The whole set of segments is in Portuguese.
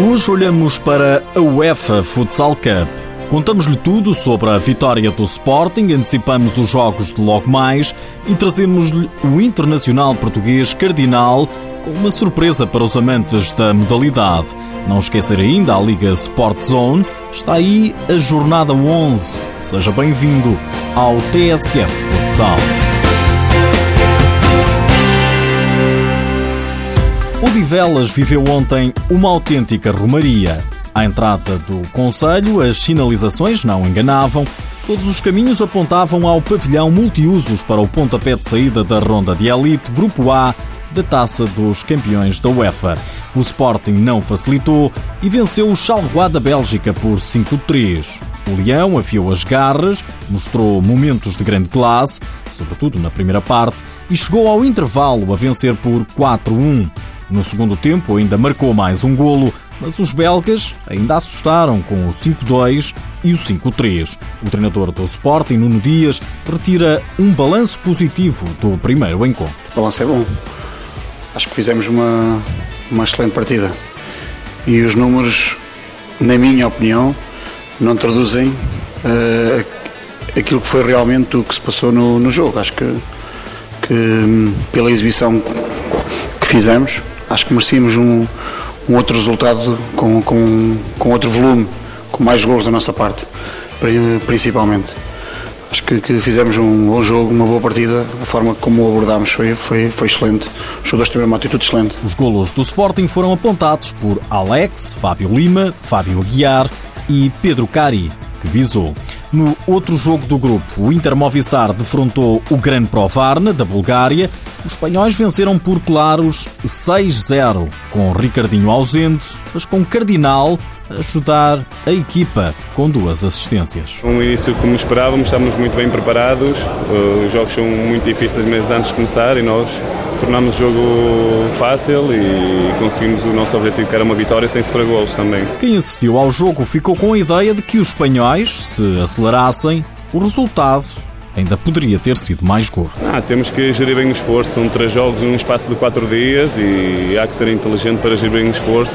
Hoje olhamos para a UEFA Futsal Cup. Contamos-lhe tudo sobre a vitória do Sporting, antecipamos os jogos de logo mais e trazemos-lhe o internacional português Cardinal com uma surpresa para os amantes da modalidade. Não esquecer ainda a Liga Sport Zone, está aí a jornada 11. Seja bem-vindo ao TSF Futsal. Odivelas viveu ontem uma autêntica romaria. À entrada do Conselho, as sinalizações não enganavam. Todos os caminhos apontavam ao pavilhão multiusos para o pontapé de saída da ronda de elite Grupo A da Taça dos Campeões da UEFA. O Sporting não facilitou e venceu o Charleroi da Bélgica por 5-3. O Leão afiou as garras, mostrou momentos de grande classe, sobretudo na primeira parte, e chegou ao intervalo a vencer por 4-1. No segundo tempo ainda marcou mais um golo, mas os belgas ainda assustaram com o 5-2 e o 5-3. O treinador do Sporting, Nuno Dias, retira um balanço positivo do primeiro encontro. O balanço é bom. Acho que fizemos uma, uma excelente partida. E os números, na minha opinião, não traduzem uh, aquilo que foi realmente o que se passou no, no jogo. Acho que, que pela exibição que fizemos, acho que merecíamos um, um outro resultado com, com, com outro volume, com mais gols da nossa parte, principalmente. Acho que, que, fizemos um bom jogo, uma boa partida. A forma como abordámos foi, foi, foi excelente. Os jogadores tiveram uma atitude excelente. Os golos do Sporting foram apontados por Alex, Fábio Lima, Fábio Aguiar e Pedro Cari, que visou. No outro jogo do grupo, o Inter Movistar defrontou o Gran Provarna, da Bulgária. Os espanhóis venceram por claros 6-0, com Ricardinho ausente, mas com Cardinal ajudar a equipa com duas assistências. Um início como esperávamos, estamos muito bem preparados. Os jogos são muito difíceis meses antes de começar e nós tornámos o jogo fácil e conseguimos o nosso objetivo, que era uma vitória sem sofrer golos também. Quem assistiu ao jogo ficou com a ideia de que os espanhóis, se acelerassem, o resultado ainda poderia ter sido mais gordo. Ah, temos que gerir bem o esforço. São três jogos num espaço de quatro dias e há que ser inteligente para gerir bem o esforço.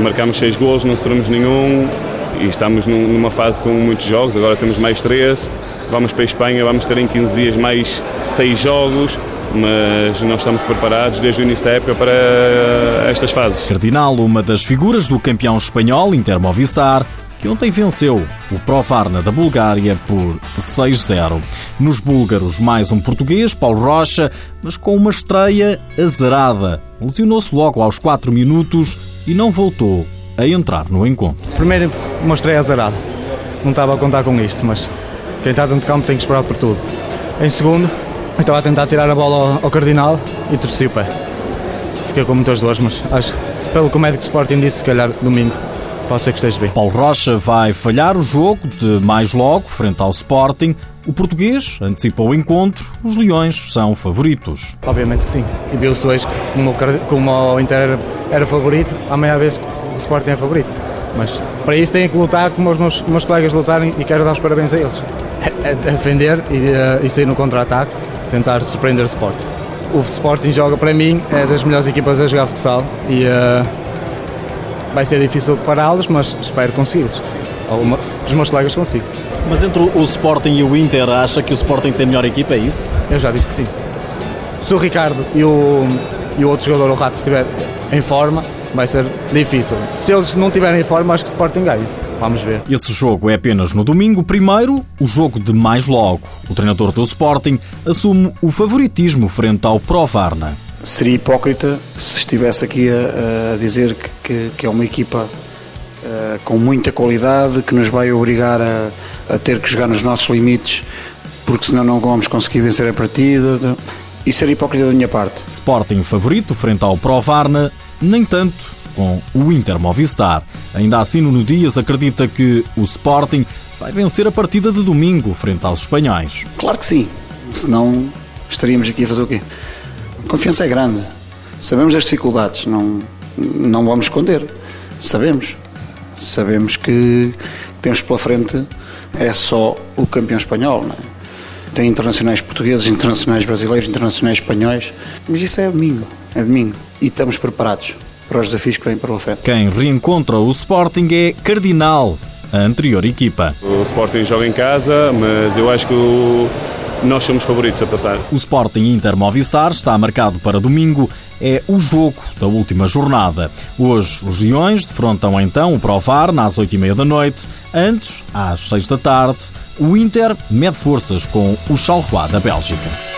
Marcámos seis gols, não sofremos nenhum e estamos numa fase com muitos jogos. Agora temos mais três. Vamos para a Espanha, vamos ter em 15 dias mais seis jogos mas nós estamos preparados desde o início da época para estas fases. Cardinal, uma das figuras do campeão espanhol Inter Movistar, que ontem venceu o Pro Varna da Bulgária por 6-0. Nos búlgaros, mais um português, Paulo Rocha, mas com uma estreia azarada. Lesionou-se logo aos 4 minutos e não voltou a entrar no encontro. Primeiro, uma estreia azarada. Não estava a contar com isto, mas quem está dentro de campo tem que esperar por tudo. Em segundo, eu estava a tentar tirar a bola ao, ao Cardinal e torci o pé. Fiquei com muitas dores, mas acho pelo que o médico Sporting disse, se calhar domingo pode ser que esteja bem. Paulo Rocha vai falhar o jogo de mais logo, frente ao Sporting. O português antecipou o encontro, os Leões são favoritos. Obviamente que sim. E viu-se hoje como, como o Inter era favorito, amanhã vez o Sporting é favorito. Mas para isso têm que lutar como os meus, meus colegas lutarem e quero dar os parabéns a eles. É, é defender e, uh, e sair no contra-ataque tentar surpreender o Sporting. O Sporting joga para mim, é das melhores equipas a jogar futsal e uh, vai ser difícil pará-los, mas espero consegui-los. Alguma dos meus colegas consigo. Mas entre o Sporting e o Inter, acha que o Sporting tem melhor equipa, é isso? Eu já disse que sim. Se o Ricardo e o, e o outro jogador, o Rato, estiver em forma, vai ser difícil. Se eles não estiverem em forma, acho que o Sporting ganha. Vamos ver. Esse jogo é apenas no domingo. Primeiro, o jogo de mais logo. O treinador do Sporting assume o favoritismo frente ao Pro Varna. Seria hipócrita se estivesse aqui a, a dizer que, que, que, é uma equipa uh, com muita qualidade, que nos vai obrigar a, a ter que jogar nos nossos limites, porque senão não vamos conseguir vencer a partida. Isso era hipócrita da minha parte. Sporting favorito frente ao Pro Varna, nem tanto com o Inter Movistar. Ainda assim, Nuno Dias acredita que o Sporting vai vencer a partida de domingo frente aos espanhóis. Claro que sim, senão estaríamos aqui a fazer o quê? A confiança é grande, sabemos das dificuldades, não, não vamos esconder, sabemos. Sabemos que temos pela frente é só o campeão espanhol, não é? Tem internacionais portugueses, internacionais brasileiros, internacionais espanhóis, mas isso é domingo, é domingo. E estamos preparados para os desafios que vêm para o frente. Quem reencontra o Sporting é Cardinal, a anterior equipa. O Sporting joga em casa, mas eu acho que o... nós somos favoritos a passar. O Sporting Inter Movistar está marcado para domingo. É o jogo da última jornada. Hoje, os Leões defrontam então o Provar nas 8h30 da noite. Antes, às 6 da tarde, o Inter mede forças com o Charleroi da Bélgica.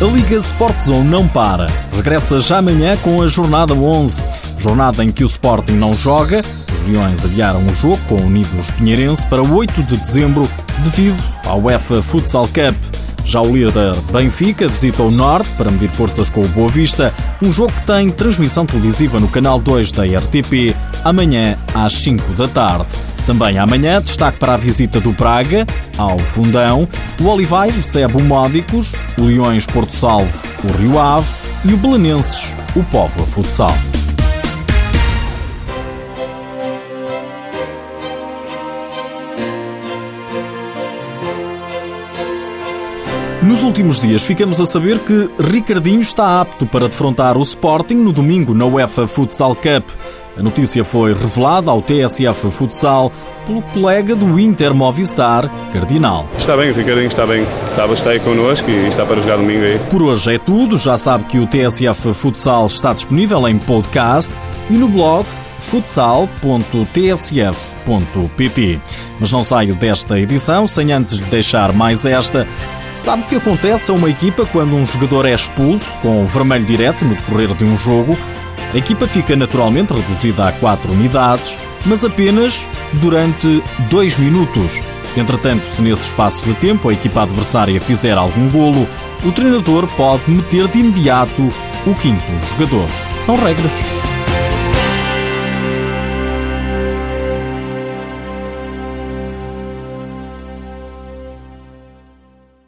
A Liga Sport Zone não para. Regressa já amanhã com a jornada 11. Jornada em que o Sporting não joga. Os Leões adiaram o jogo com o Unidos Pinheirense para 8 de dezembro devido ao UEFA Futsal Cup. Já o líder Benfica visita o Norte para medir forças com o Boa Vista, um jogo que tem transmissão televisiva no canal 2 da RTP, amanhã às 5 da tarde. Também amanhã, destaque para a visita do Praga ao Fundão, o Olivais recebe o Módicos, o Leões Porto Salvo, o Rio Ave e o Belenenses, o Povo a Futsal. Nos últimos dias ficamos a saber que Ricardinho está apto para defrontar o Sporting no domingo na UEFA Futsal Cup. A notícia foi revelada ao TSF Futsal pelo colega do Inter Movistar, Cardinal. Está bem, o Ricardinho está bem. Sábado está aí connosco e está para jogar domingo aí. Por hoje é tudo. Já sabe que o TSF Futsal está disponível em podcast e no blog futsal.tsf.pt. Mas não saio desta edição sem antes lhe deixar mais esta. Sabe o que acontece a uma equipa quando um jogador é expulso com o vermelho direto no decorrer de um jogo? A equipa fica naturalmente reduzida a 4 unidades, mas apenas durante 2 minutos. Entretanto, se nesse espaço de tempo a equipa adversária fizer algum golo, o treinador pode meter de imediato o quinto jogador. São regras.